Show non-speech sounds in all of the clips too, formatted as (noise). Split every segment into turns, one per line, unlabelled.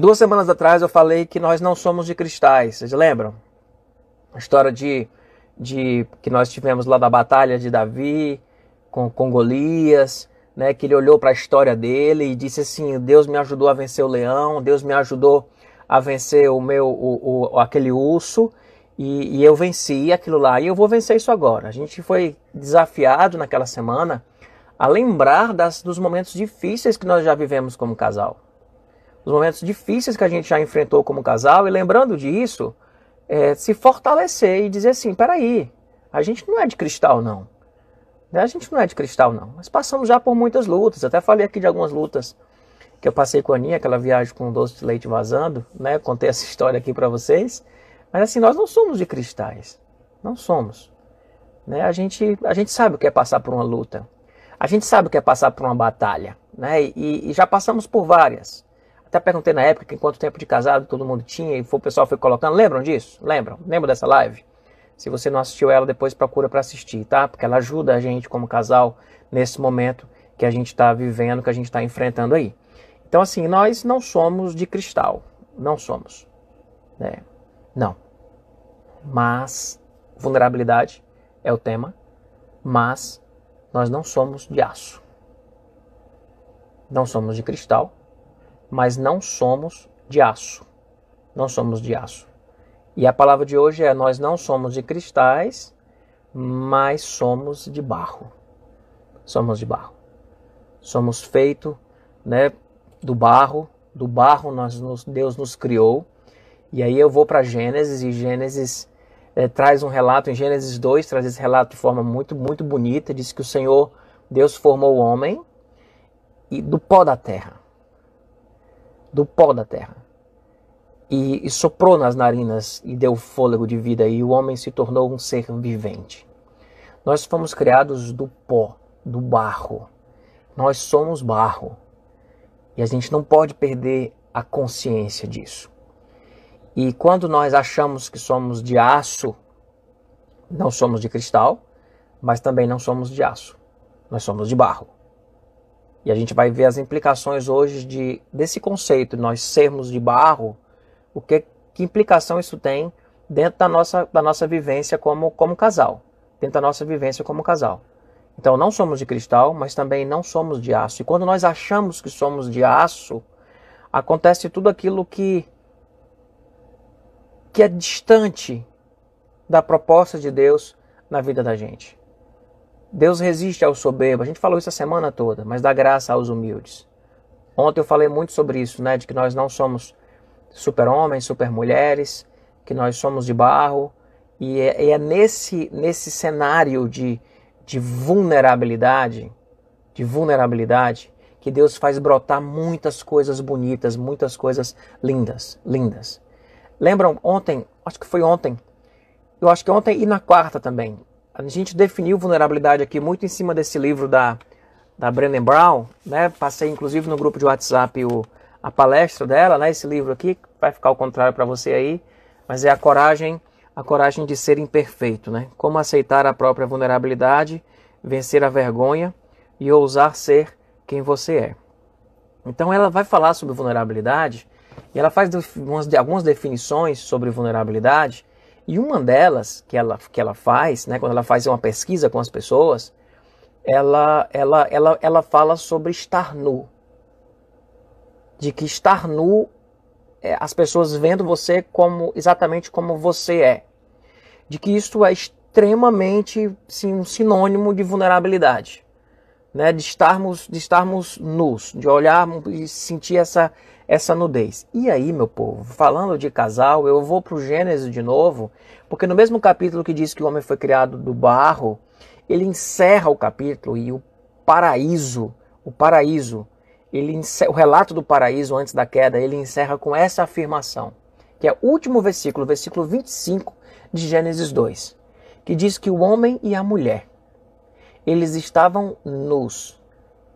duas semanas atrás eu falei que nós não somos de cristais, vocês lembram? A história de, de que nós tivemos lá da batalha de Davi com, com Golias, né, que ele olhou para a história dele e disse assim: Deus me ajudou a vencer o leão, Deus me ajudou a vencer o meu o, o aquele urso e, e, eu venci aquilo lá e eu vou vencer isso agora. A gente foi desafiado naquela semana a lembrar das, dos momentos difíceis que nós já vivemos como casal, os momentos difíceis que a gente já enfrentou como casal e lembrando disso, é, se fortalecer e dizer assim: peraí, a gente não é de cristal não. A gente não é de cristal, não. Mas passamos já por muitas lutas. Até falei aqui de algumas lutas que eu passei com a Aninha, aquela viagem com o doce de leite vazando, né? Contei essa (laughs) história aqui para vocês. Mas assim, nós não somos de cristais. Não somos. Né? A, gente, a gente sabe o que é passar por uma luta. A gente sabe o que é passar por uma batalha. Né? E, e já passamos por várias. Até perguntei na época quanto tempo de casado todo mundo tinha e o pessoal foi colocando. Lembram disso? Lembram? Lembram dessa live? Se você não assistiu ela, depois procura para assistir, tá? Porque ela ajuda a gente como casal nesse momento que a gente está vivendo, que a gente está enfrentando aí. Então, assim, nós não somos de cristal. Não somos. Né? Não. Mas, vulnerabilidade é o tema. Mas, nós não somos de aço. Não somos de cristal, mas não somos de aço. Não somos de aço. E a palavra de hoje é: nós não somos de cristais, mas somos de barro. Somos de barro. Somos feito, né, do barro, do barro nós nos, Deus nos criou. E aí eu vou para Gênesis e Gênesis é, traz um relato em Gênesis 2, traz esse relato de forma muito muito bonita, diz que o Senhor Deus formou o homem e do pó da terra. Do pó da terra e, e soprou nas narinas e deu fôlego de vida, e o homem se tornou um ser vivente. Nós fomos criados do pó, do barro. Nós somos barro. E a gente não pode perder a consciência disso. E quando nós achamos que somos de aço, não somos de cristal, mas também não somos de aço. Nós somos de barro. E a gente vai ver as implicações hoje de, desse conceito, nós sermos de barro, o que, que implicação isso tem dentro da nossa, da nossa vivência como, como casal. Dentro da nossa vivência como casal. Então não somos de cristal, mas também não somos de aço. E quando nós achamos que somos de aço, acontece tudo aquilo que, que é distante da proposta de Deus na vida da gente. Deus resiste ao soberbo. A gente falou isso a semana toda, mas dá graça aos humildes. Ontem eu falei muito sobre isso, né, de que nós não somos super-homens, super-mulheres, que nós somos de barro. E é, é, nesse, nesse cenário de, de vulnerabilidade, de vulnerabilidade, que Deus faz brotar muitas coisas bonitas, muitas coisas lindas, lindas. Lembram ontem, acho que foi ontem, eu acho que ontem e na quarta também, a gente definiu vulnerabilidade aqui muito em cima desse livro da, da Brené Brown, né? Passei inclusive no grupo de WhatsApp o, a palestra dela, né, esse livro aqui, vai ficar ao contrário para você aí, mas é a coragem, a coragem de ser imperfeito, né? Como aceitar a própria vulnerabilidade, vencer a vergonha e ousar ser quem você é. Então ela vai falar sobre vulnerabilidade e ela faz algumas definições sobre vulnerabilidade e uma delas que ela, que ela faz, né, quando ela faz uma pesquisa com as pessoas, ela, ela, ela, ela fala sobre estar nu de que estar nu, é, as pessoas vendo você como exatamente como você é. De que isso é extremamente sim, um sinônimo de vulnerabilidade. Né, de estarmos de estarmos nus, de olharmos e sentir essa essa nudez. E aí, meu povo, falando de casal, eu vou para o Gênesis de novo, porque no mesmo capítulo que diz que o homem foi criado do barro, ele encerra o capítulo e o paraíso, o paraíso ele, o relato do paraíso antes da queda, ele encerra com essa afirmação, que é o último versículo, versículo 25 de Gênesis 2, que diz que o homem e a mulher, eles estavam nus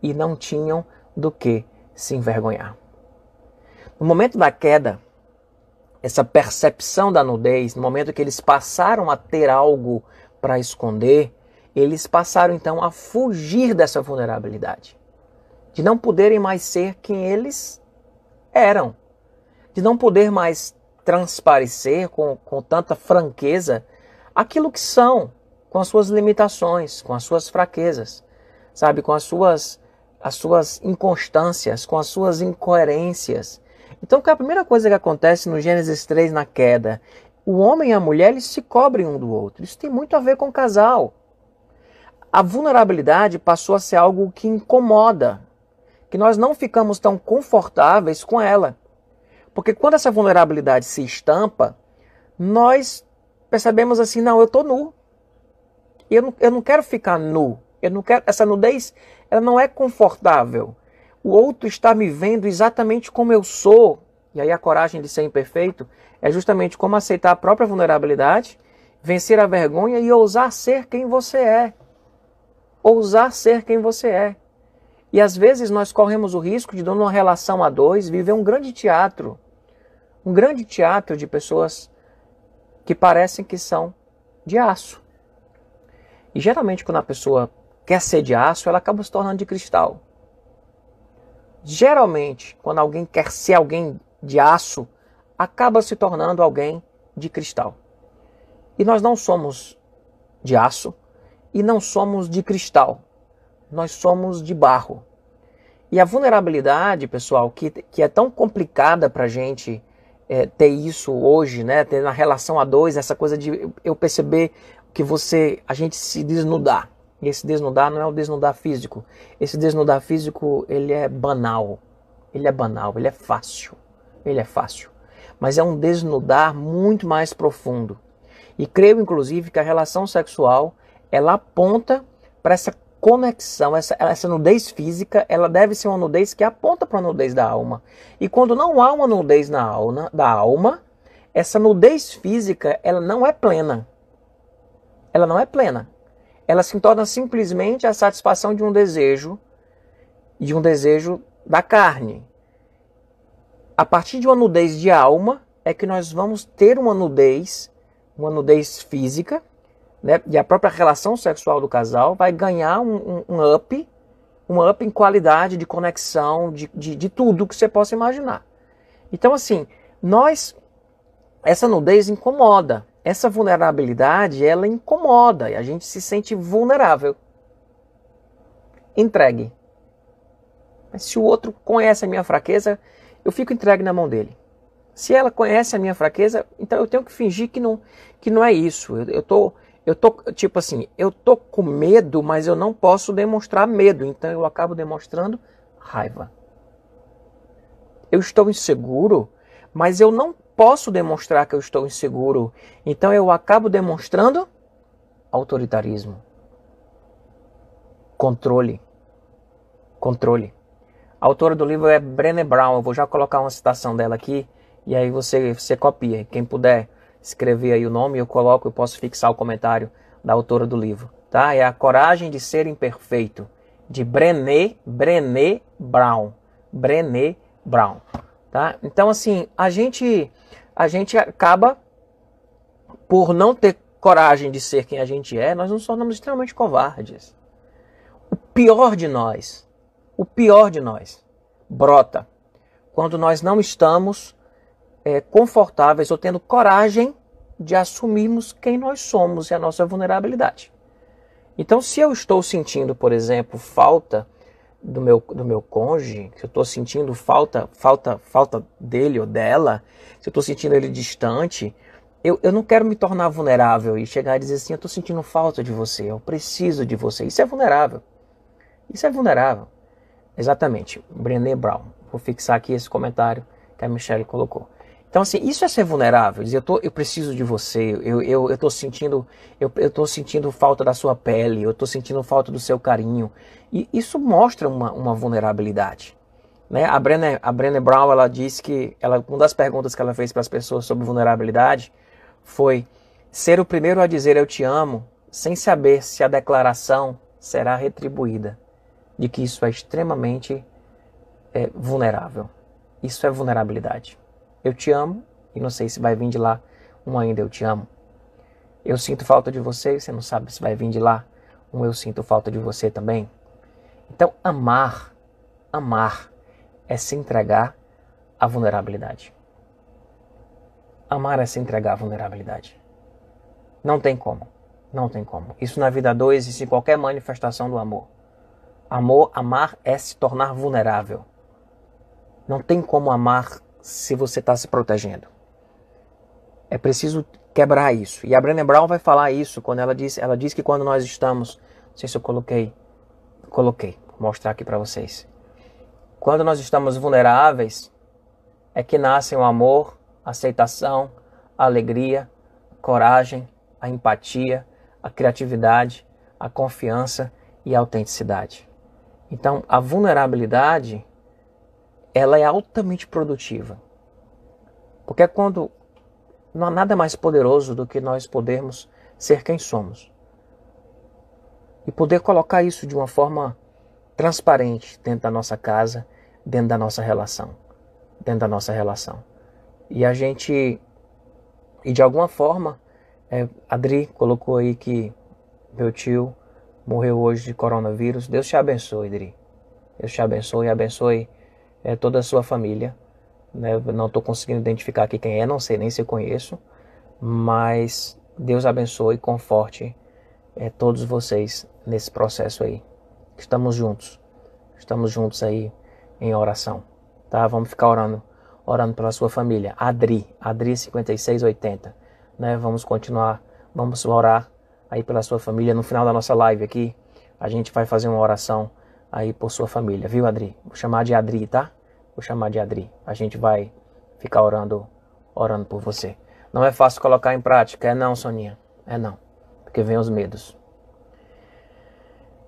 e não tinham do que se envergonhar. No momento da queda, essa percepção da nudez, no momento que eles passaram a ter algo para esconder, eles passaram então a fugir dessa vulnerabilidade de não poderem mais ser quem eles eram. de não poder mais transparecer com, com tanta franqueza aquilo que são, com as suas limitações, com as suas fraquezas, sabe, com as suas, as suas inconstâncias, com as suas incoerências. Então, que a primeira coisa que acontece no Gênesis 3 na queda, o homem e a mulher eles se cobrem um do outro. Isso tem muito a ver com o casal. A vulnerabilidade passou a ser algo que incomoda, que nós não ficamos tão confortáveis com ela. Porque quando essa vulnerabilidade se estampa, nós percebemos assim, não, eu estou nu. Eu não, eu não quero ficar nu. Eu não quero, essa nudez ela não é confortável. O outro está me vendo exatamente como eu sou. E aí a coragem de ser imperfeito é justamente como aceitar a própria vulnerabilidade, vencer a vergonha e ousar ser quem você é. Ousar ser quem você é. E às vezes nós corremos o risco de, numa relação a dois, viver um grande teatro um grande teatro de pessoas que parecem que são de aço. E geralmente, quando a pessoa quer ser de aço, ela acaba se tornando de cristal. Geralmente, quando alguém quer ser alguém de aço, acaba se tornando alguém de cristal. E nós não somos de aço e não somos de cristal. Nós somos de barro. E a vulnerabilidade, pessoal, que, que é tão complicada para a gente é, ter isso hoje, né? Ter na relação a dois, essa coisa de eu perceber que você, a gente se desnudar. E esse desnudar não é o desnudar físico. Esse desnudar físico, ele é banal. Ele é banal, ele é fácil. Ele é fácil. Mas é um desnudar muito mais profundo. E creio, inclusive, que a relação sexual, ela aponta para essa conexão, essa, essa nudez física, ela deve ser uma nudez que aponta para a nudez da alma. E quando não há uma nudez na alma, da alma, essa nudez física, ela não é plena. Ela não é plena. Ela se torna simplesmente a satisfação de um desejo, de um desejo da carne. A partir de uma nudez de alma é que nós vamos ter uma nudez, uma nudez física, né, e a própria relação sexual do casal vai ganhar um, um, um up, um up em qualidade de conexão, de, de, de tudo que você possa imaginar. Então, assim, nós, essa nudez incomoda, essa vulnerabilidade, ela incomoda e a gente se sente vulnerável. Entregue. Mas se o outro conhece a minha fraqueza, eu fico entregue na mão dele. Se ela conhece a minha fraqueza, então eu tenho que fingir que não, que não é isso. Eu, eu tô eu tô, tipo assim, eu tô com medo, mas eu não posso demonstrar medo, então eu acabo demonstrando raiva. Eu estou inseguro, mas eu não posso demonstrar que eu estou inseguro, então eu acabo demonstrando autoritarismo. Controle. Controle. A autora do livro é Brené Brown, eu vou já colocar uma citação dela aqui, e aí você, você copia. Quem puder escrever aí o nome, eu coloco, eu posso fixar o comentário da autora do livro, tá? É A Coragem de Ser Imperfeito, de Brené, Brené Brown. Brené Brown, tá? Então assim, a gente a gente acaba por não ter coragem de ser quem a gente é, nós nos tornamos extremamente covardes. O pior de nós, o pior de nós, brota quando nós não estamos é, confortáveis ou tendo coragem de assumirmos quem nós somos e a nossa vulnerabilidade. Então, se eu estou sentindo, por exemplo, falta do meu, do meu cônjuge, se eu estou sentindo falta, falta, falta dele ou dela, se eu estou sentindo ele distante, eu, eu não quero me tornar vulnerável e chegar e dizer assim, eu estou sentindo falta de você, eu preciso de você. Isso é vulnerável. Isso é vulnerável. Exatamente. Brené Brown. Vou fixar aqui esse comentário que a Michelle colocou. Então, assim, isso é ser vulnerável. Dizer, eu, tô, eu preciso de você, eu, eu, eu, sentindo, eu, eu sentindo falta da sua pele, eu estou sentindo falta do seu carinho. E isso mostra uma, uma vulnerabilidade. Né? A, Brené, a Brené Brown, ela disse que, ela, uma das perguntas que ela fez para as pessoas sobre vulnerabilidade foi ser o primeiro a dizer eu te amo, sem saber se a declaração será retribuída. De que isso é extremamente é, vulnerável. Isso é vulnerabilidade. Eu te amo e não sei se vai vir de lá um ainda eu te amo. Eu sinto falta de você e você não sabe se vai vir de lá um eu sinto falta de você também. Então, amar, amar é se entregar à vulnerabilidade. Amar é se entregar à vulnerabilidade. Não tem como. Não tem como. Isso na vida 2 existe em qualquer manifestação do amor. Amor, amar é se tornar vulnerável. Não tem como amar se você está se protegendo. É preciso quebrar isso. E a Brené Brown vai falar isso quando ela diz, ela diz que quando nós estamos, não sei se eu coloquei, coloquei, vou mostrar aqui para vocês. Quando nós estamos vulneráveis, é que nascem o amor, a aceitação, a alegria, a coragem, a empatia, a criatividade, a confiança e a autenticidade. Então, a vulnerabilidade ela é altamente produtiva. Porque é quando não há nada mais poderoso do que nós podermos ser quem somos. E poder colocar isso de uma forma transparente dentro da nossa casa, dentro da nossa relação, dentro da nossa relação. E a gente, e de alguma forma, é, Adri colocou aí que meu tio morreu hoje de coronavírus. Deus te abençoe, Adri. Deus te abençoe e abençoe é, toda a sua família. Né? não estou conseguindo identificar aqui quem é, não sei nem se eu conheço, mas Deus abençoe e conforte é, todos vocês nesse processo aí. Estamos juntos, estamos juntos aí em oração, tá? Vamos ficar orando, orando pela sua família. Adri, Adri 5680, né? Vamos continuar, vamos orar aí pela sua família. No final da nossa live aqui, a gente vai fazer uma oração aí por sua família, viu, Adri? Vou chamar de Adri, tá? Vou chamar de Adri. A gente vai ficar orando, orando por você. Não é fácil colocar em prática, é não, Soninha. É não. Porque vem os medos.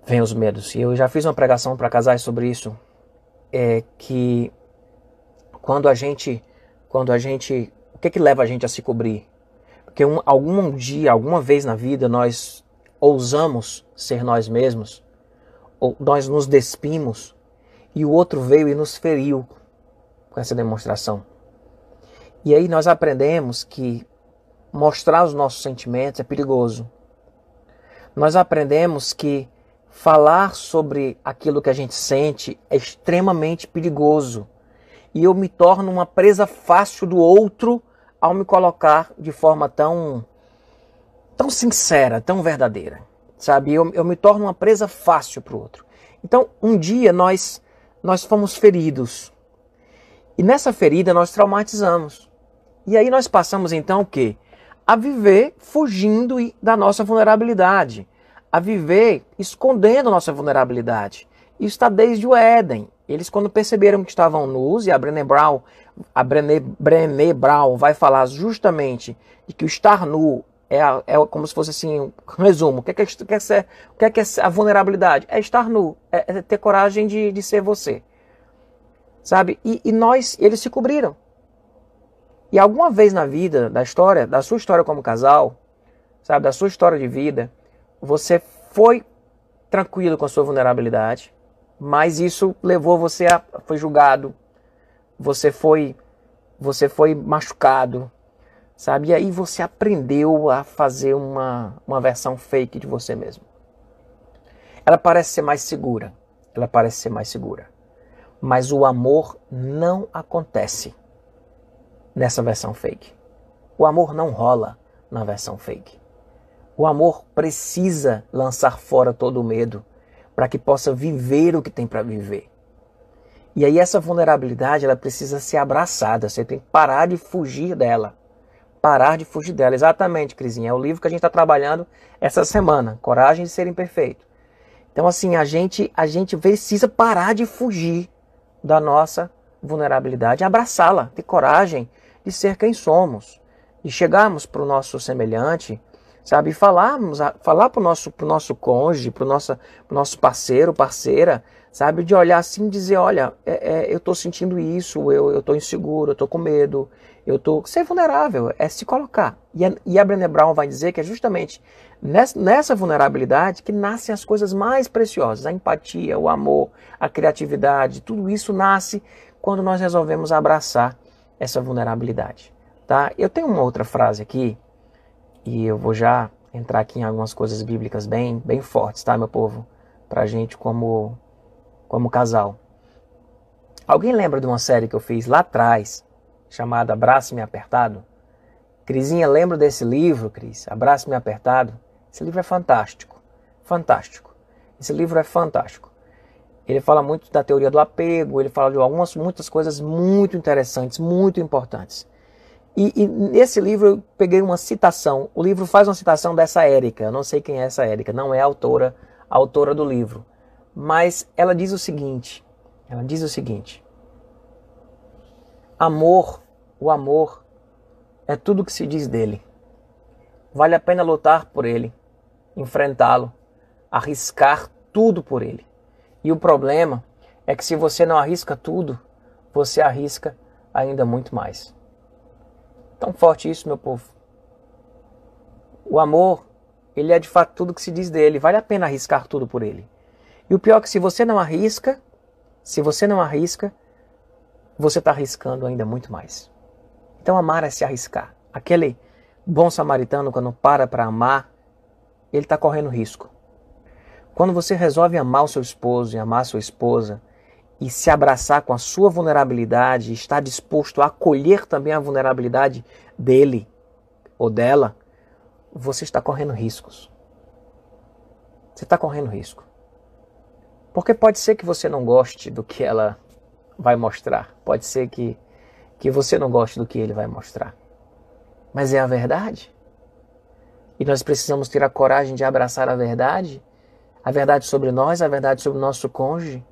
Vem os medos. E eu já fiz uma pregação para casais sobre isso. É que quando a gente, quando a gente, o que que leva a gente a se cobrir? Porque um, algum dia, alguma vez na vida, nós ousamos ser nós mesmos nós nos despimos e o outro veio e nos feriu com essa demonstração. E aí nós aprendemos que mostrar os nossos sentimentos é perigoso. Nós aprendemos que falar sobre aquilo que a gente sente é extremamente perigoso. E eu me torno uma presa fácil do outro ao me colocar de forma tão tão sincera, tão verdadeira sabe? Eu, eu me torno uma presa fácil para o outro. Então, um dia nós nós fomos feridos. E nessa ferida nós traumatizamos. E aí nós passamos então o quê? A viver fugindo da nossa vulnerabilidade, a viver escondendo nossa vulnerabilidade. Isso está desde o Éden. Eles quando perceberam que estavam nus, e a Brené Brown, a Brené, Brené Brown vai falar justamente de que o estar nu é, a, é como se fosse assim, um resumo. O que é, que é, o que é, que é, é a vulnerabilidade? É estar nu, é, é ter coragem de, de ser você. Sabe? E, e nós, eles se cobriram. E alguma vez na vida, da história, da sua história como casal, sabe, da sua história de vida, você foi tranquilo com a sua vulnerabilidade, mas isso levou você a foi julgado, você foi você foi machucado, sabe? E aí você aprendeu a fazer uma, uma versão fake de você mesmo. Ela parece ser mais segura, ela parece ser mais segura. Mas o amor não acontece nessa versão fake. O amor não rola na versão fake. O amor precisa lançar fora todo o medo para que possa viver o que tem para viver. E aí essa vulnerabilidade ela precisa ser abraçada, você tem que parar de fugir dela parar de fugir dela. Exatamente, Crisinha. É o livro que a gente está trabalhando essa semana. Coragem de ser imperfeito. Então, assim, a gente, a gente precisa parar de fugir da nossa vulnerabilidade, abraçá-la, ter coragem de ser quem somos, de chegarmos para o nosso semelhante, sabe, falarmos, falar para o nosso, pro nosso cônjuge, para o nosso, nosso parceiro, parceira, sabe, de olhar assim e dizer, olha, é, é, eu estou sentindo isso, eu estou inseguro, eu estou com medo, eu tô ser vulnerável, é se colocar. E a, e a Brené Brown vai dizer que é justamente nessa, nessa vulnerabilidade que nascem as coisas mais preciosas, a empatia, o amor, a criatividade, tudo isso nasce quando nós resolvemos abraçar essa vulnerabilidade, tá? Eu tenho uma outra frase aqui e eu vou já entrar aqui em algumas coisas bíblicas bem, bem fortes, tá, meu povo, pra gente como como casal. Alguém lembra de uma série que eu fiz lá atrás chamada Abraço-me Apertado, Crisinha, lembra desse livro, Cris? Abraço-me apertado. Esse livro é fantástico. Fantástico. Esse livro é fantástico. Ele fala muito da teoria do apego, ele fala de algumas muitas coisas muito interessantes, muito importantes. E, e, nesse livro eu peguei uma citação. O livro faz uma citação dessa Érica. Eu não sei quem é essa Érica, não é a autora, a autora do livro. Mas ela diz o seguinte: ela diz o seguinte: Amor, o amor é tudo que se diz dele. Vale a pena lutar por ele, enfrentá-lo, arriscar tudo por ele. E o problema é que se você não arrisca tudo, você arrisca ainda muito mais. Tão forte isso, meu povo. O amor, ele é de fato tudo que se diz dele. Vale a pena arriscar tudo por ele. E o pior é que se você não arrisca, se você não arrisca, você está arriscando ainda muito mais. Então amar é se arriscar. Aquele bom samaritano, quando para para amar, ele está correndo risco. Quando você resolve amar o seu esposo e amar a sua esposa, e se abraçar com a sua vulnerabilidade, estar disposto a acolher também a vulnerabilidade dele ou dela, você está correndo riscos. Você está correndo risco. Porque pode ser que você não goste do que ela vai mostrar. Pode ser que, que você não goste do que ele vai mostrar. Mas é a verdade. E nós precisamos ter a coragem de abraçar a verdade, a verdade sobre nós, a verdade sobre o nosso cônjuge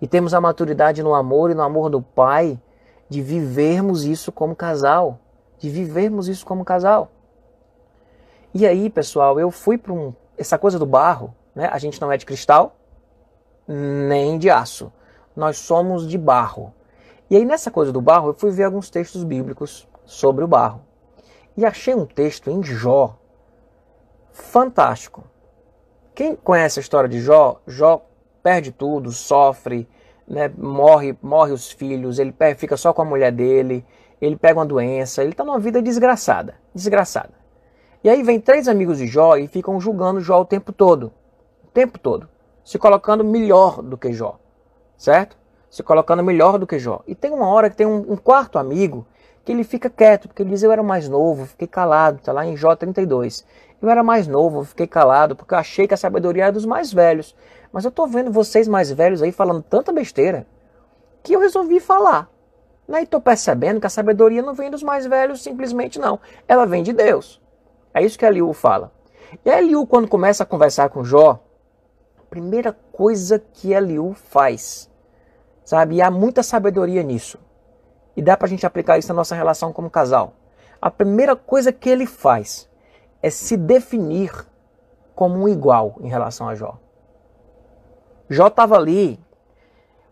e temos a maturidade no amor e no amor do Pai de vivermos isso como casal, de vivermos isso como casal. E aí, pessoal, eu fui para um, essa coisa do barro, né? A gente não é de cristal nem de aço. Nós somos de barro. E aí nessa coisa do barro, eu fui ver alguns textos bíblicos sobre o barro. E achei um texto em Jó fantástico. Quem conhece a história de Jó, Jó perde tudo, sofre, né, morre, morre os filhos, ele fica só com a mulher dele, ele pega uma doença, ele está numa vida desgraçada, desgraçada. E aí vem três amigos de Jó e ficam julgando Jó o tempo todo, o tempo todo, se colocando melhor do que Jó, certo? Se colocando melhor do que Jó. E tem uma hora que tem um, um quarto amigo que ele fica quieto, porque ele diz, eu era mais novo, fiquei calado, está lá em Jó 32. Eu era mais novo, fiquei calado, porque eu achei que a sabedoria era dos mais velhos. Mas eu tô vendo vocês mais velhos aí falando tanta besteira que eu resolvi falar. Né? E tô percebendo que a sabedoria não vem dos mais velhos simplesmente não. Ela vem de Deus. É isso que a Liu fala. E a Liu, quando começa a conversar com Jó, a primeira coisa que a Liu faz, sabe? E há muita sabedoria nisso. E dá pra gente aplicar isso na nossa relação como casal. A primeira coisa que ele faz é se definir como um igual em relação a Jó. Jó estava ali,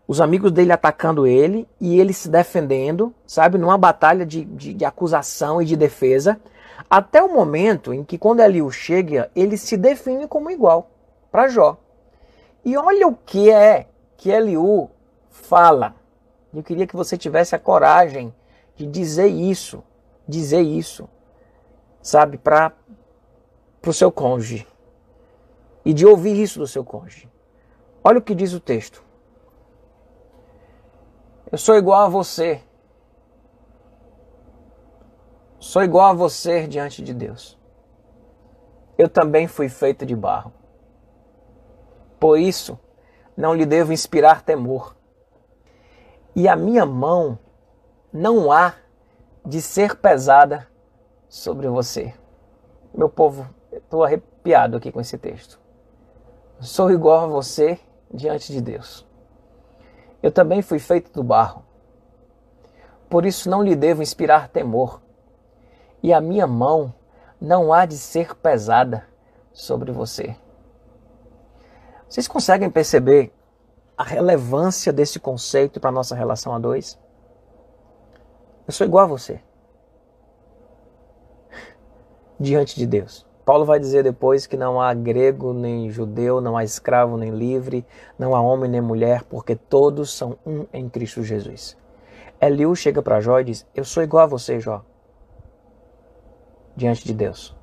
os amigos dele atacando ele e ele se defendendo, sabe, numa batalha de, de, de acusação e de defesa, até o momento em que, quando Eliú chega, ele se define como igual para Jó. E olha o que é que Eliú fala. Eu queria que você tivesse a coragem de dizer isso, dizer isso, sabe, para o seu cônjuge. E de ouvir isso do seu cônjuge. Olha o que diz o texto. Eu sou igual a você. Sou igual a você diante de Deus. Eu também fui feito de barro. Por isso, não lhe devo inspirar temor. E a minha mão não há de ser pesada sobre você. Meu povo, estou arrepiado aqui com esse texto. Sou igual a você diante de Deus. Eu também fui feito do barro. Por isso não lhe devo inspirar temor, e a minha mão não há de ser pesada sobre você. Vocês conseguem perceber a relevância desse conceito para a nossa relação a dois? Eu sou igual a você. (laughs) Diante de Deus. Paulo vai dizer depois que não há grego nem judeu, não há escravo nem livre, não há homem nem mulher, porque todos são um em Cristo Jesus. Eliú chega para Jó e diz: Eu sou igual a você, Jó, diante de Deus.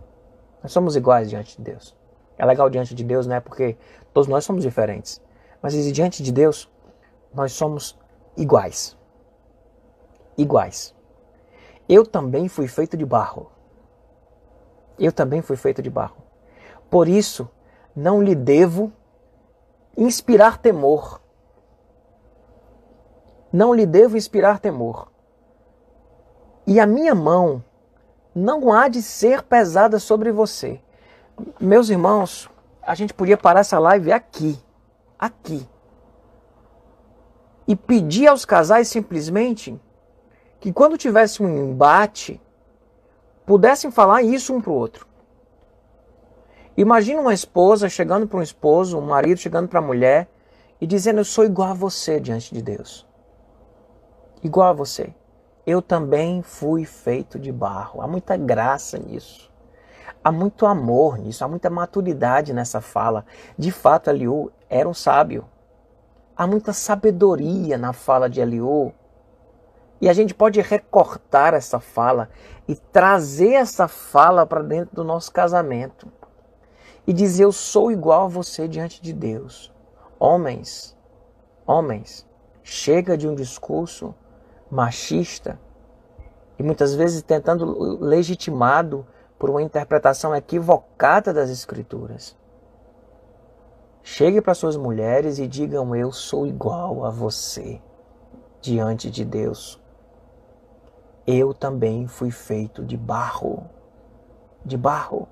Nós somos iguais diante de Deus. É legal diante de Deus, né? Porque todos nós somos diferentes. Mas diante de Deus, nós somos iguais. Iguais. Eu também fui feito de barro. Eu também fui feito de barro. Por isso, não lhe devo inspirar temor. Não lhe devo inspirar temor. E a minha mão não há de ser pesada sobre você. Meus irmãos, a gente podia parar essa live aqui. Aqui. E pedir aos casais simplesmente que quando tivesse um embate, pudessem falar isso um para o outro. Imagina uma esposa chegando para um esposo, um marido chegando para a mulher e dizendo: Eu sou igual a você diante de Deus. Igual a você. Eu também fui feito de barro. Há muita graça nisso. Há muito amor nisso, há muita maturidade nessa fala. De fato, Eliú era um sábio. Há muita sabedoria na fala de Eliú e a gente pode recortar essa fala e trazer essa fala para dentro do nosso casamento. E dizer: Eu sou igual a você diante de Deus. Homens, homens, chega de um discurso machista e muitas vezes tentando legitimado por uma interpretação equivocada das Escrituras. Chegue para suas mulheres e digam: Eu sou igual a você diante de Deus eu também fui feito de barro. De barro.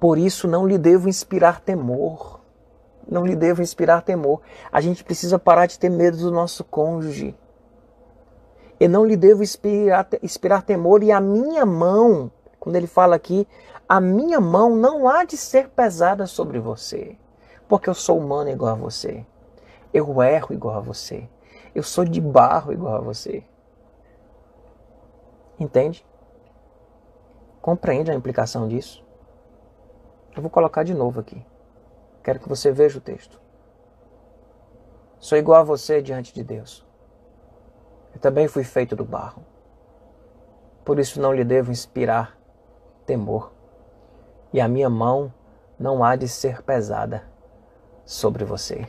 Por isso não lhe devo inspirar temor. Não lhe devo inspirar temor. A gente precisa parar de ter medo do nosso cônjuge. Eu não lhe devo inspirar, inspirar temor. E a minha mão, quando ele fala aqui, a minha mão não há de ser pesada sobre você. Porque eu sou humano igual a você. Eu erro igual a você. Eu sou de barro igual a você. Entende? Compreende a implicação disso? Eu vou colocar de novo aqui. Quero que você veja o texto. Sou igual a você diante de Deus. Eu também fui feito do barro. Por isso não lhe devo inspirar temor. E a minha mão não há de ser pesada sobre você.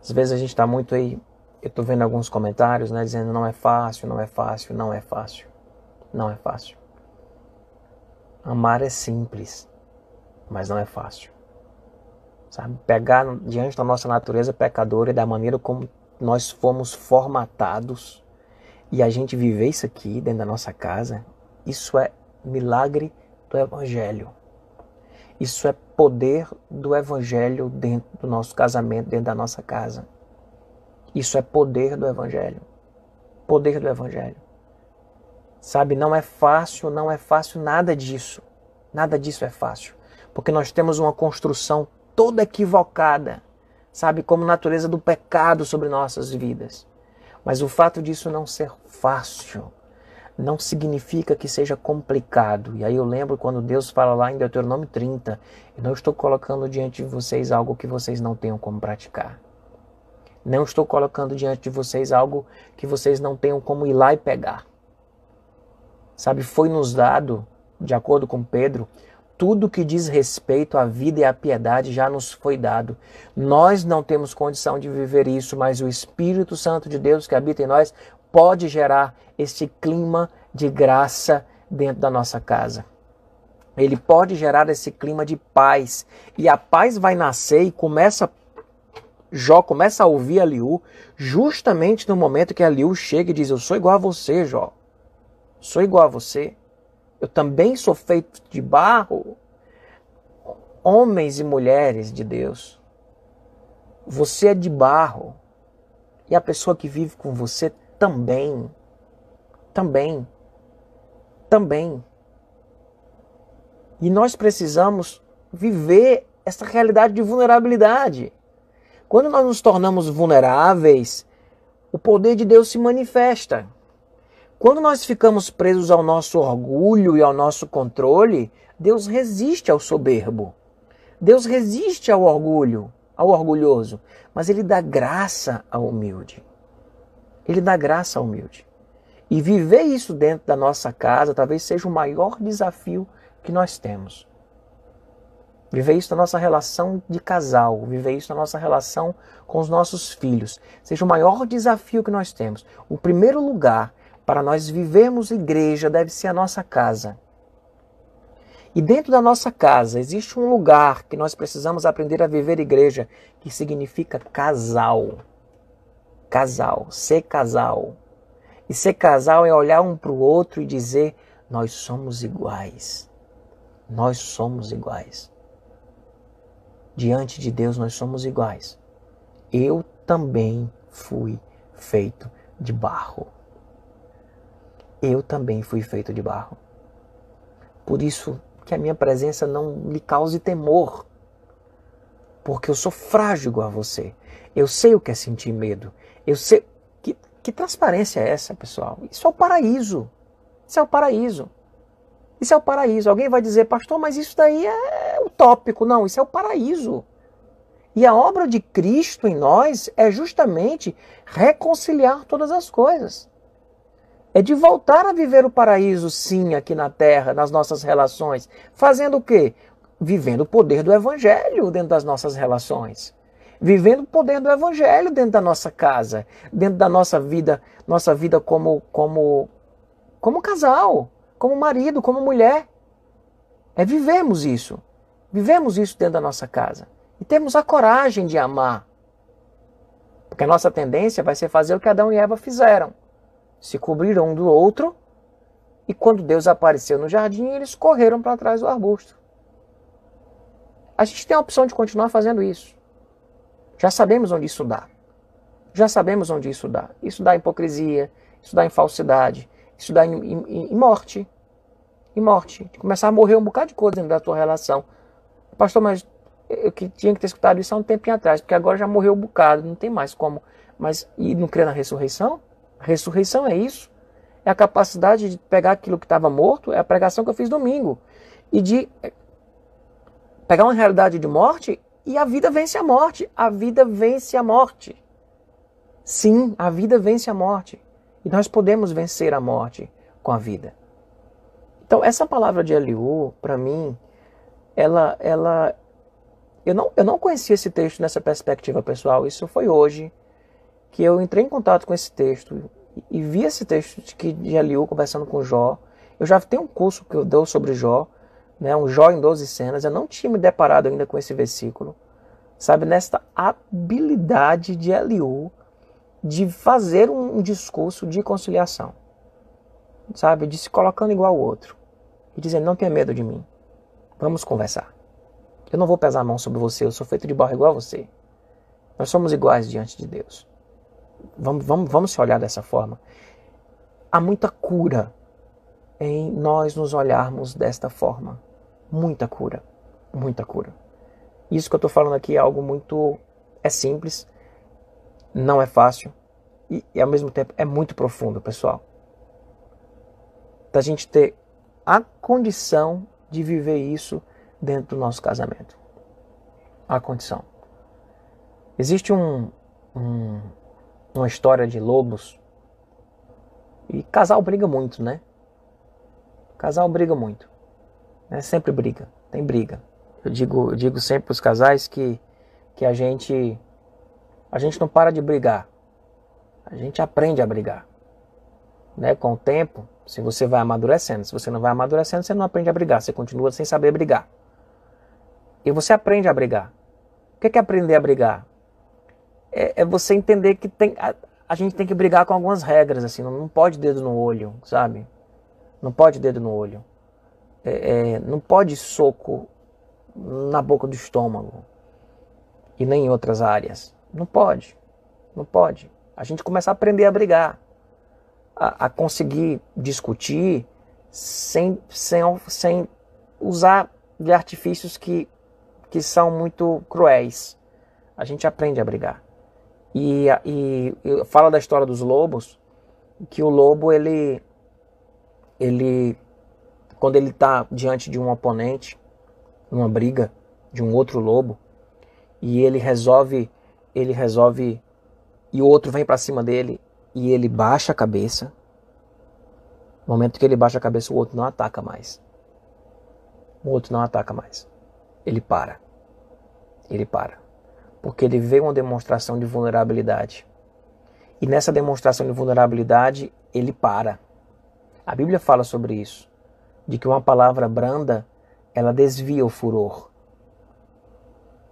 Às vezes a gente está muito aí eu estou vendo alguns comentários, né, dizendo não é fácil, não é fácil, não é fácil. Não é fácil. Amar é simples, mas não é fácil. Sabe? Pegar diante da nossa natureza pecadora e da maneira como nós fomos formatados e a gente viver isso aqui dentro da nossa casa, isso é milagre do Evangelho. Isso é poder do Evangelho dentro do nosso casamento, dentro da nossa casa. Isso é poder do Evangelho. Poder do Evangelho. Sabe, não é fácil, não é fácil nada disso. Nada disso é fácil. Porque nós temos uma construção toda equivocada, sabe, como natureza do pecado sobre nossas vidas. Mas o fato disso não ser fácil não significa que seja complicado. E aí eu lembro quando Deus fala lá em Deuteronômio 30, eu não estou colocando diante de vocês algo que vocês não tenham como praticar. Não estou colocando diante de vocês algo que vocês não tenham como ir lá e pegar. Sabe, foi nos dado, de acordo com Pedro, tudo que diz respeito à vida e à piedade já nos foi dado. Nós não temos condição de viver isso, mas o Espírito Santo de Deus que habita em nós pode gerar este clima de graça dentro da nossa casa. Ele pode gerar esse clima de paz. E a paz vai nascer e começa Jó começa a ouvir a Liu justamente no momento que a Liu chega e diz: Eu sou igual a você, Jó. Sou igual a você. Eu também sou feito de barro. Homens e mulheres de Deus, você é de barro. E a pessoa que vive com você também. Também. Também. E nós precisamos viver essa realidade de vulnerabilidade. Quando nós nos tornamos vulneráveis, o poder de Deus se manifesta. Quando nós ficamos presos ao nosso orgulho e ao nosso controle, Deus resiste ao soberbo. Deus resiste ao orgulho, ao orgulhoso, mas ele dá graça ao humilde. Ele dá graça ao humilde. E viver isso dentro da nossa casa talvez seja o maior desafio que nós temos. Viver isso na nossa relação de casal, viver isso na nossa relação com os nossos filhos, seja o maior desafio que nós temos. O primeiro lugar para nós vivermos igreja, deve ser a nossa casa. E dentro da nossa casa existe um lugar que nós precisamos aprender a viver igreja, que significa casal. Casal, ser casal. E ser casal é olhar um para o outro e dizer: Nós somos iguais. Nós somos iguais. Diante de Deus, nós somos iguais. Eu também fui feito de barro. Eu também fui feito de barro. Por isso, que a minha presença não lhe cause temor. Porque eu sou frágil a você. Eu sei o que é sentir medo. Eu sei. Que, que transparência é essa, pessoal? Isso é o paraíso. Isso é o paraíso. Isso é o paraíso. Alguém vai dizer, pastor, mas isso daí é utópico. Não, isso é o paraíso. E a obra de Cristo em nós é justamente reconciliar todas as coisas é de voltar a viver o paraíso, sim, aqui na terra, nas nossas relações. Fazendo o quê? Vivendo o poder do evangelho dentro das nossas relações. Vivendo o poder do evangelho dentro da nossa casa, dentro da nossa vida, nossa vida como como como casal, como marido, como mulher. É vivemos isso. Vivemos isso dentro da nossa casa. E temos a coragem de amar. Porque a nossa tendência vai ser fazer o que Adão e Eva fizeram se cobriram um do outro, e quando Deus apareceu no jardim, eles correram para trás do arbusto. A gente tem a opção de continuar fazendo isso. Já sabemos onde isso dá. Já sabemos onde isso dá. Isso dá hipocrisia, isso dá em falsidade, isso dá em, em, em morte. Em morte. De começar a morrer um bocado de coisa dentro da tua relação. Pastor, mas eu que tinha que ter escutado isso há um tempinho atrás, porque agora já morreu um bocado, não tem mais como. Mas e não crê na ressurreição? Ressurreição é isso. É a capacidade de pegar aquilo que estava morto, é a pregação que eu fiz domingo. E de eh, pegar uma realidade de morte e a vida vence a morte. A vida vence a morte. Sim, a vida vence a morte. E nós podemos vencer a morte com a vida. Então, essa palavra de Eliú, para mim, ela, ela eu não, eu não conhecia esse texto nessa perspectiva pessoal. Isso foi hoje que eu entrei em contato com esse texto e vi esse texto de, de Eliú conversando com Jó. Eu já tenho um curso que eu dou sobre Jó, né, um Jó em 12 cenas. Eu não tinha me deparado ainda com esse versículo. Sabe, nesta habilidade de Eliú de fazer um, um discurso de conciliação. Sabe, de se colocando igual ao outro. E dizendo, não tenha medo de mim. Vamos conversar. Eu não vou pesar a mão sobre você, eu sou feito de barro igual a você. Nós somos iguais diante de Deus. Vamos, vamos, vamos se olhar dessa forma. Há muita cura em nós nos olharmos desta forma. Muita cura. Muita cura. Isso que eu estou falando aqui é algo muito. É simples, não é fácil e, e ao mesmo tempo é muito profundo, pessoal. Da gente ter a condição de viver isso dentro do nosso casamento. A condição. Existe um, um, uma história de lobos. E casal briga muito, né? Casal briga muito. É sempre briga, tem briga. Eu digo, eu digo sempre para os casais que, que a gente a gente não para de brigar. A gente aprende a brigar. Né? Com o tempo, se você vai amadurecendo, se você não vai amadurecendo, você não aprende a brigar, você continua sem saber brigar. E você aprende a brigar. O que é aprender a brigar? É, é você entender que tem, a, a, gente tem que brigar com algumas regras, assim, não, não pode dedo no olho, sabe? Não pode dedo no olho. É, é, não pode soco na boca do estômago e nem em outras áreas. Não pode. Não pode. A gente começa a aprender a brigar, a, a conseguir discutir sem, sem, sem usar de artifícios que, que são muito cruéis. A gente aprende a brigar. E, e, e fala da história dos lobos, que o lobo, ele, ele quando ele está diante de um oponente, numa briga de um outro lobo, e ele resolve, ele resolve, e o outro vem para cima dele, e ele baixa a cabeça. No momento que ele baixa a cabeça, o outro não ataca mais. O outro não ataca mais. Ele para. Ele para porque ele vê uma demonstração de vulnerabilidade. E nessa demonstração de vulnerabilidade, ele para. A Bíblia fala sobre isso, de que uma palavra branda, ela desvia o furor.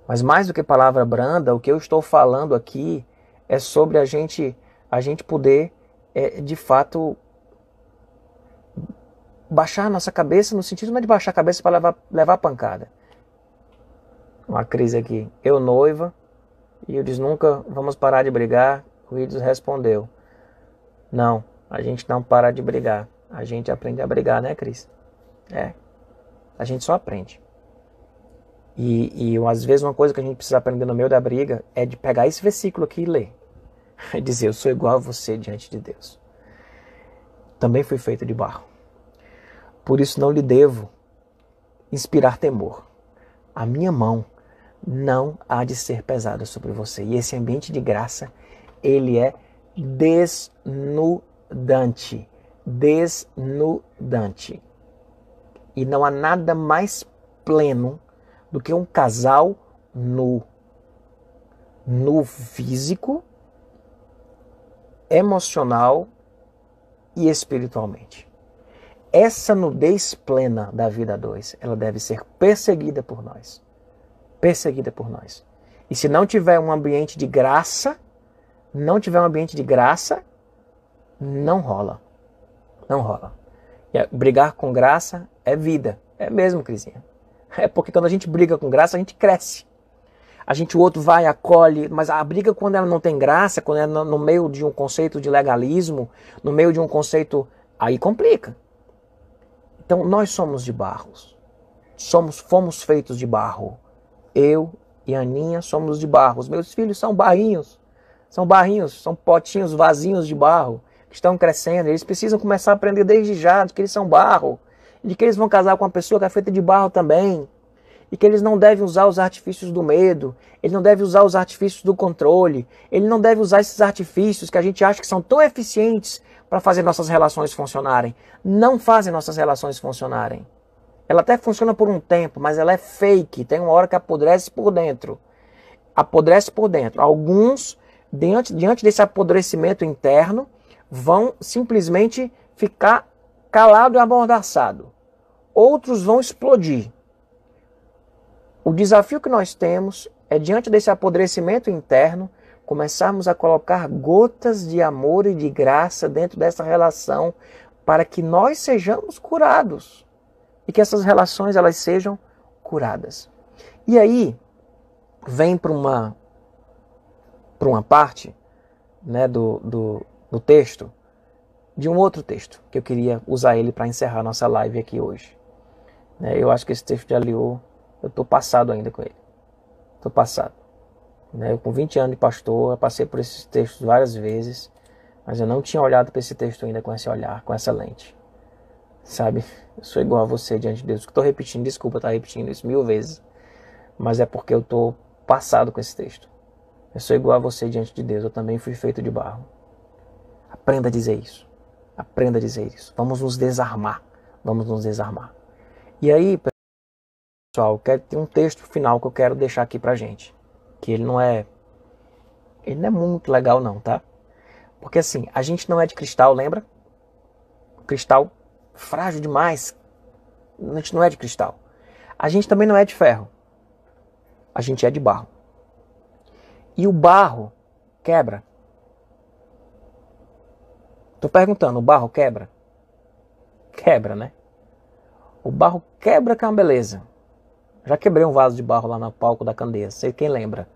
Mas mais do que palavra branda, o que eu estou falando aqui é sobre a gente a gente poder é, de fato baixar a nossa cabeça no sentido não é de baixar a cabeça para levar levar pancada. Uma crise aqui. Eu noiva e disse nunca vamos parar de brigar. Willis respondeu: Não, a gente não para de brigar. A gente aprende a brigar, né, Cris? É. A gente só aprende. E, e às vezes uma coisa que a gente precisa aprender no meio da briga é de pegar esse versículo aqui e ler. (laughs) E dizer, eu sou igual a você diante de Deus. Também fui feito de barro. Por isso não lhe devo inspirar temor. A minha mão não há de ser pesada sobre você. E esse ambiente de graça, ele é desnudante. Desnudante. E não há nada mais pleno do que um casal nu. No físico, emocional e espiritualmente. Essa nudez plena da vida a dois, ela deve ser perseguida por nós. Perseguida por nós. E se não tiver um ambiente de graça, não tiver um ambiente de graça, não rola. Não rola. E brigar com graça é vida. É mesmo, Crisinha. É porque quando a gente briga com graça, a gente cresce. A gente, o outro vai, acolhe, mas a briga quando ela não tem graça, quando é no meio de um conceito de legalismo, no meio de um conceito, aí complica. Então nós somos de barros. Somos, fomos feitos de barro. Eu e a Aninha somos de barro. Os meus filhos são barrinhos. São barrinhos, são potinhos vazinhos de barro que estão crescendo. Eles precisam começar a aprender desde já de que eles são barro de que eles vão casar com uma pessoa que é feita de barro também, e que eles não devem usar os artifícios do medo, ele não deve usar os artifícios do controle, ele não deve usar esses artifícios que a gente acha que são tão eficientes para fazer nossas relações funcionarem. Não fazem nossas relações funcionarem. Ela até funciona por um tempo, mas ela é fake, tem uma hora que apodrece por dentro. Apodrece por dentro. Alguns, diante, diante desse apodrecimento interno, vão simplesmente ficar calado e amordaçado. Outros vão explodir. O desafio que nós temos é, diante desse apodrecimento interno, começarmos a colocar gotas de amor e de graça dentro dessa relação para que nós sejamos curados e que essas relações elas sejam curadas. E aí vem para uma para uma parte né, do, do, do texto de um outro texto, que eu queria usar ele para encerrar nossa live aqui hoje. É, eu acho que esse texto de Aliô, eu estou passado ainda com ele. Estou passado. Né, eu, com 20 anos de pastor, passei por esses textos várias vezes, mas eu não tinha olhado para esse texto ainda com esse olhar, com essa lente. Sabe? Eu sou igual a você diante de Deus. Estou repetindo, desculpa estar repetindo isso mil vezes, mas é porque eu estou passado com esse texto. Eu sou igual a você diante de Deus, eu também fui feito de barro. Aprenda a dizer isso. Aprenda a dizer isso. Vamos nos desarmar. Vamos nos desarmar. E aí, pessoal, ter um texto final que eu quero deixar aqui pra gente. Que ele não é. Ele não é muito legal, não, tá? Porque assim, a gente não é de cristal, lembra? Cristal frágil demais. A gente não é de cristal. A gente também não é de ferro. A gente é de barro. E o barro quebra. Tô perguntando, o barro quebra? Quebra, né? O barro quebra que é uma beleza. Já quebrei um vaso de barro lá no palco da Candeia, sei quem lembra,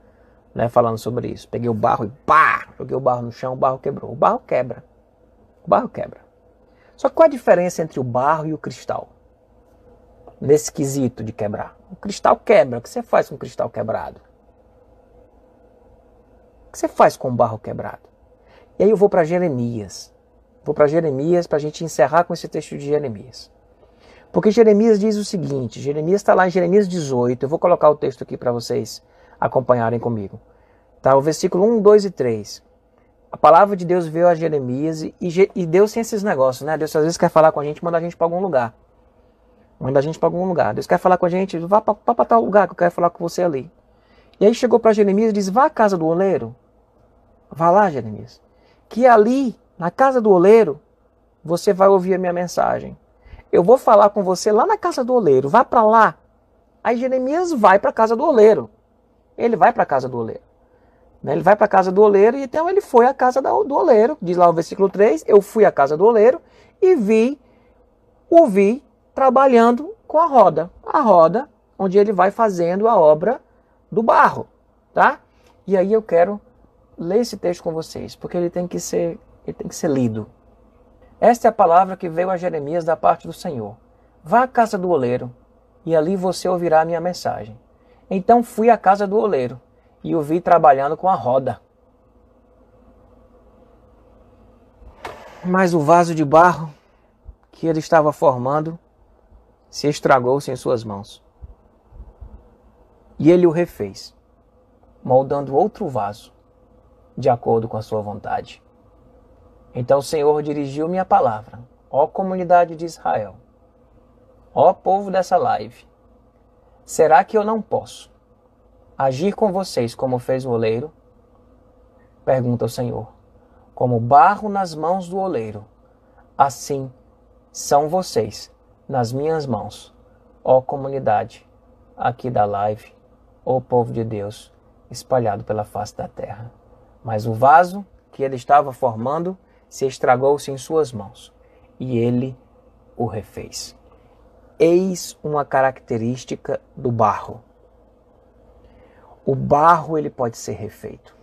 né, falando sobre isso. Peguei o barro e pá, joguei o barro no chão, o barro quebrou. O barro quebra. O barro quebra. Só qual a diferença entre o barro e o cristal? Nesse quesito de quebrar. O cristal quebra. O que você faz com o cristal quebrado? O que você faz com o barro quebrado? E aí eu vou para Jeremias. Vou para Jeremias para a gente encerrar com esse texto de Jeremias. Porque Jeremias diz o seguinte: Jeremias está lá em Jeremias 18. Eu vou colocar o texto aqui para vocês acompanharem comigo. Tá? O versículo 1, 2 e 3. A palavra de Deus veio a Jeremias e, e Deus tem esses negócios, né? Deus às vezes quer falar com a gente, manda a gente para algum lugar. Manda a gente para algum lugar. Deus quer falar com a gente, vá para tal lugar que eu quero falar com você ali. E aí chegou para Jeremias e disse: Vá à casa do oleiro. Vá lá, Jeremias. que ali, na casa do oleiro, você vai ouvir a minha mensagem. Eu vou falar com você lá na casa do oleiro, vá para lá. Aí Jeremias vai para a casa do oleiro. Ele vai para a casa do oleiro. Né? Ele vai para a casa do oleiro, e então ele foi à casa do oleiro. Diz lá o versículo 3: Eu fui à casa do oleiro e vi, o vi trabalhando com a roda. A roda onde ele vai fazendo a obra do barro. Tá? E aí eu quero ler esse texto com vocês, porque ele tem que ser, ele tem que ser lido. Esta é a palavra que veio a Jeremias da parte do Senhor. Vá à casa do oleiro, e ali você ouvirá a minha mensagem. Então fui à casa do oleiro e o vi trabalhando com a roda. Mas o vaso de barro que ele estava formando se estragou-se em suas mãos. E ele o refez, moldando outro vaso, de acordo com a sua vontade. Então o Senhor dirigiu-me a palavra, ó comunidade de Israel, ó povo dessa live. Será que eu não posso agir com vocês como fez o oleiro? Pergunta o Senhor. Como barro nas mãos do oleiro, assim são vocês nas minhas mãos, ó comunidade aqui da live, ó povo de Deus espalhado pela face da terra. Mas o vaso que ele estava formando se estragou-se em suas mãos, e ele o refez. Eis uma característica do barro o barro ele pode ser refeito.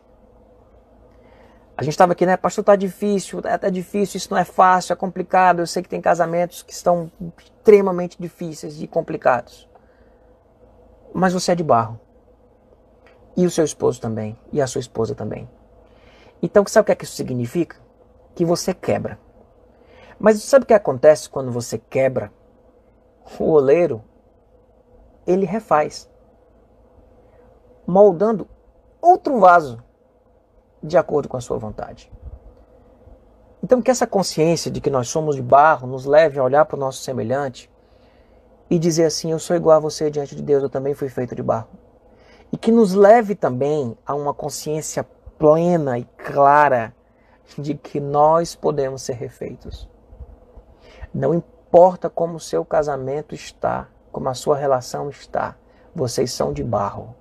A gente estava aqui, né? Pastor, tá difícil, é, tá difícil, isso não é fácil, é complicado. Eu sei que tem casamentos que estão extremamente difíceis e complicados. Mas você é de barro. E o seu esposo também. E a sua esposa também. Então, sabe o que, é que isso significa? Que você quebra. Mas sabe o que acontece quando você quebra? O oleiro, ele refaz moldando outro vaso de acordo com a sua vontade. Então, que essa consciência de que nós somos de barro nos leve a olhar para o nosso semelhante e dizer assim: Eu sou igual a você diante de Deus, eu também fui feito de barro. E que nos leve também a uma consciência plena e clara de que nós podemos ser refeitos. Não importa como o seu casamento está, como a sua relação está, vocês são de barro.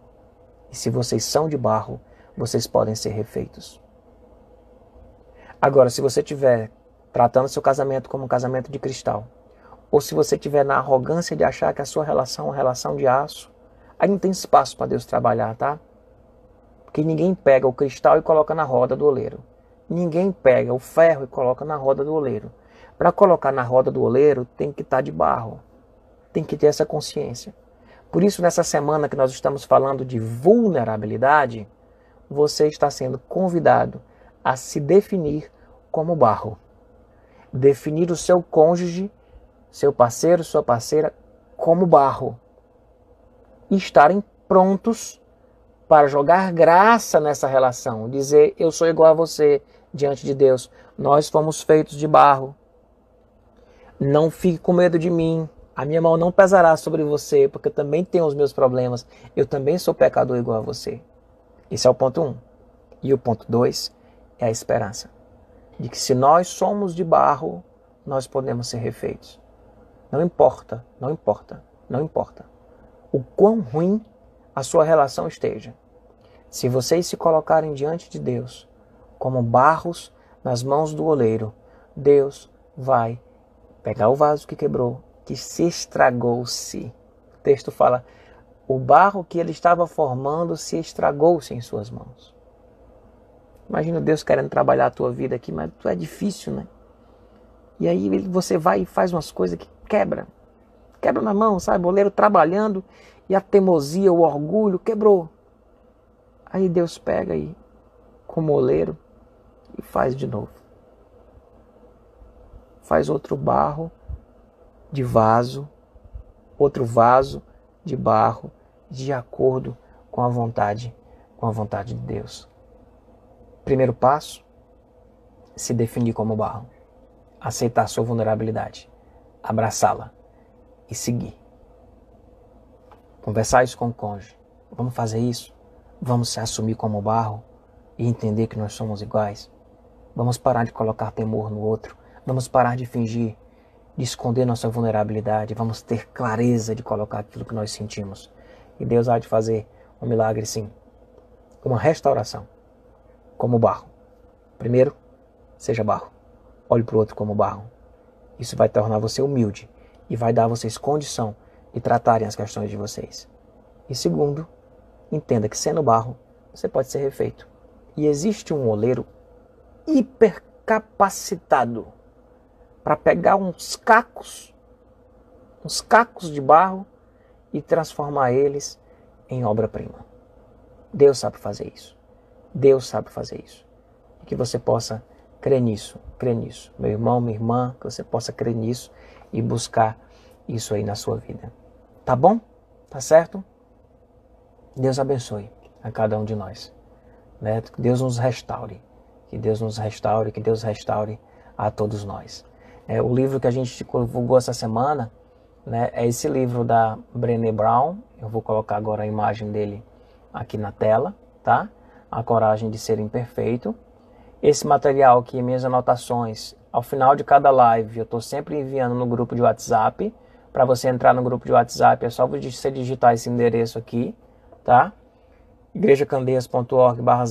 E se vocês são de barro, vocês podem ser refeitos. Agora, se você estiver tratando seu casamento como um casamento de cristal, ou se você estiver na arrogância de achar que a sua relação é uma relação de aço, aí não tem espaço para Deus trabalhar, tá? Porque ninguém pega o cristal e coloca na roda do oleiro. Ninguém pega o ferro e coloca na roda do oleiro. Para colocar na roda do oleiro, tem que estar tá de barro. Tem que ter essa consciência. Por isso, nessa semana que nós estamos falando de vulnerabilidade, você está sendo convidado a se definir como barro. Definir o seu cônjuge, seu parceiro, sua parceira, como barro. E estarem prontos para jogar graça nessa relação. Dizer, eu sou igual a você diante de Deus. Nós fomos feitos de barro. Não fique com medo de mim. A minha mão não pesará sobre você, porque eu também tenho os meus problemas. Eu também sou pecador igual a você. Esse é o ponto 1. Um. E o ponto 2 é a esperança. De que se nós somos de barro, nós podemos ser refeitos. Não importa, não importa, não importa o quão ruim a sua relação esteja. Se vocês se colocarem diante de Deus como barros nas mãos do oleiro, Deus vai pegar o vaso que quebrou que se estragou-se. O texto fala: o barro que ele estava formando se estragou-se em suas mãos. Imagina Deus querendo trabalhar a tua vida aqui, mas é difícil, né? E aí você vai e faz umas coisas que quebra. Quebra na mão, sabe? O oleiro trabalhando e a teimosia, o orgulho quebrou. Aí Deus pega aí, como oleiro, e faz de novo. Faz outro barro de vaso, outro vaso de barro, de acordo com a vontade, com a vontade de Deus. Primeiro passo, se definir como barro, aceitar sua vulnerabilidade, abraçá-la e seguir. Conversar isso com o cônjuge. Vamos fazer isso? Vamos se assumir como barro e entender que nós somos iguais? Vamos parar de colocar temor no outro. Vamos parar de fingir, de esconder nossa vulnerabilidade. Vamos ter clareza de colocar aquilo que nós sentimos. E Deus há de fazer um milagre, sim. Uma restauração, como barro. Primeiro, seja barro. Olhe para o outro como barro. Isso vai tornar você humilde e vai dar a vocês condição de tratarem as questões de vocês. E segundo, entenda que sendo barro, você pode ser refeito. E existe um oleiro hipercapacitado para pegar uns cacos, uns cacos de barro e transformar eles em obra-prima. Deus sabe fazer isso. Deus sabe fazer isso. E que você possa crer nisso, crer nisso. Meu irmão, minha irmã, que você possa crer nisso e buscar isso aí na sua vida. Tá bom? Tá certo? Deus abençoe a cada um de nós. Né? Que Deus nos restaure. Que Deus nos restaure, que Deus restaure a todos nós. É, o livro que a gente divulgou essa semana né, é esse livro da Brené Brown. Eu vou colocar agora a imagem dele aqui na tela, tá? A Coragem de Ser Imperfeito. Esse material aqui, minhas anotações, ao final de cada live, eu estou sempre enviando no grupo de WhatsApp. Para você entrar no grupo de WhatsApp, é só você digitar esse endereço aqui, tá? igrejacandeias.org barra.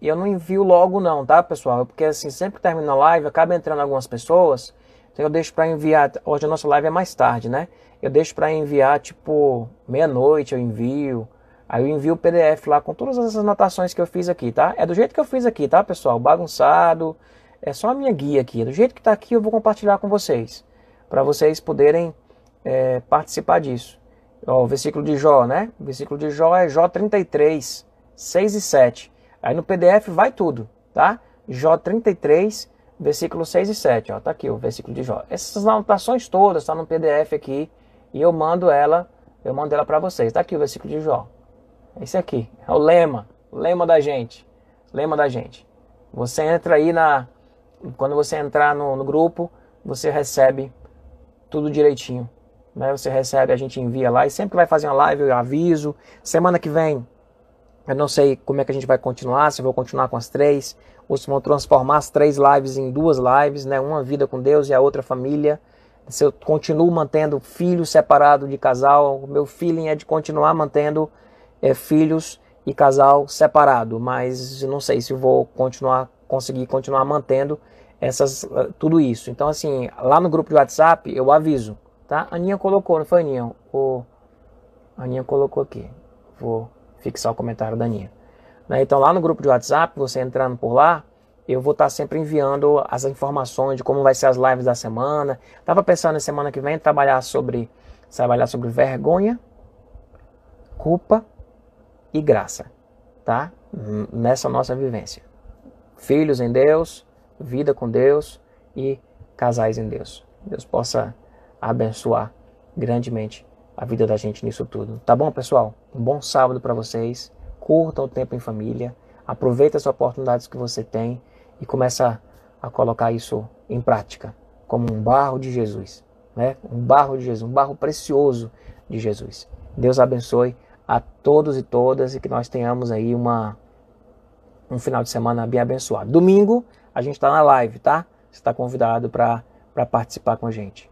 E eu não envio logo não, tá, pessoal? Porque assim, sempre que termina a live, acaba entrando algumas pessoas. Então eu deixo para enviar, hoje a nossa live é mais tarde, né? Eu deixo para enviar, tipo, meia-noite eu envio. Aí eu envio o PDF lá com todas essas anotações que eu fiz aqui, tá? É do jeito que eu fiz aqui, tá, pessoal? Bagunçado. É só a minha guia aqui. Do jeito que está aqui, eu vou compartilhar com vocês. Para vocês poderem é, participar disso. Ó, o versículo de Jó, né? O versículo de Jó é Jó 33, 6 e 7. Aí no PDF vai tudo, tá? Jó 33, versículo 6 e 7. Ó, tá aqui o versículo de Jó. Essas anotações todas estão tá no PDF aqui. E eu mando ela, eu mando ela para vocês. Tá aqui o versículo de Jó. Esse aqui é o lema, lema da gente, lema da gente. Você entra aí na, quando você entrar no, no grupo, você recebe tudo direitinho. Né? Você recebe, a gente envia lá e sempre vai fazer uma live, eu aviso. Semana que vem, eu não sei como é que a gente vai continuar, se eu vou continuar com as três, ou se vão transformar as três lives em duas lives, né? Uma vida com Deus e a outra família. Se eu continuo mantendo filhos separados de casal, o meu feeling é de continuar mantendo é, filhos e casal separado, mas não sei se vou continuar conseguir continuar mantendo essas eh, tudo isso. Então assim, lá no grupo de WhatsApp eu aviso, tá? A Aninha colocou, não foi Aninha? O Aninha colocou aqui. Vou fixar o comentário da Aninha. Né? Então lá no grupo de WhatsApp, você entrando por lá, eu vou estar sempre enviando as informações de como vai ser as lives da semana. Tava pensando na semana que vem trabalhar sobre trabalhar sobre vergonha, culpa e graça, tá? Nessa nossa vivência. Filhos em Deus, vida com Deus e casais em Deus. Deus possa abençoar grandemente a vida da gente nisso tudo. Tá bom, pessoal? Um bom sábado para vocês. Curtam o tempo em família. Aproveita as oportunidades que você tem e começa a colocar isso em prática como um barro de Jesus, né? Um barro de Jesus, um barro precioso de Jesus. Deus abençoe a todos e todas e que nós tenhamos aí uma um final de semana bem abençoado. Domingo a gente está na live, tá? Você está convidado para participar com a gente.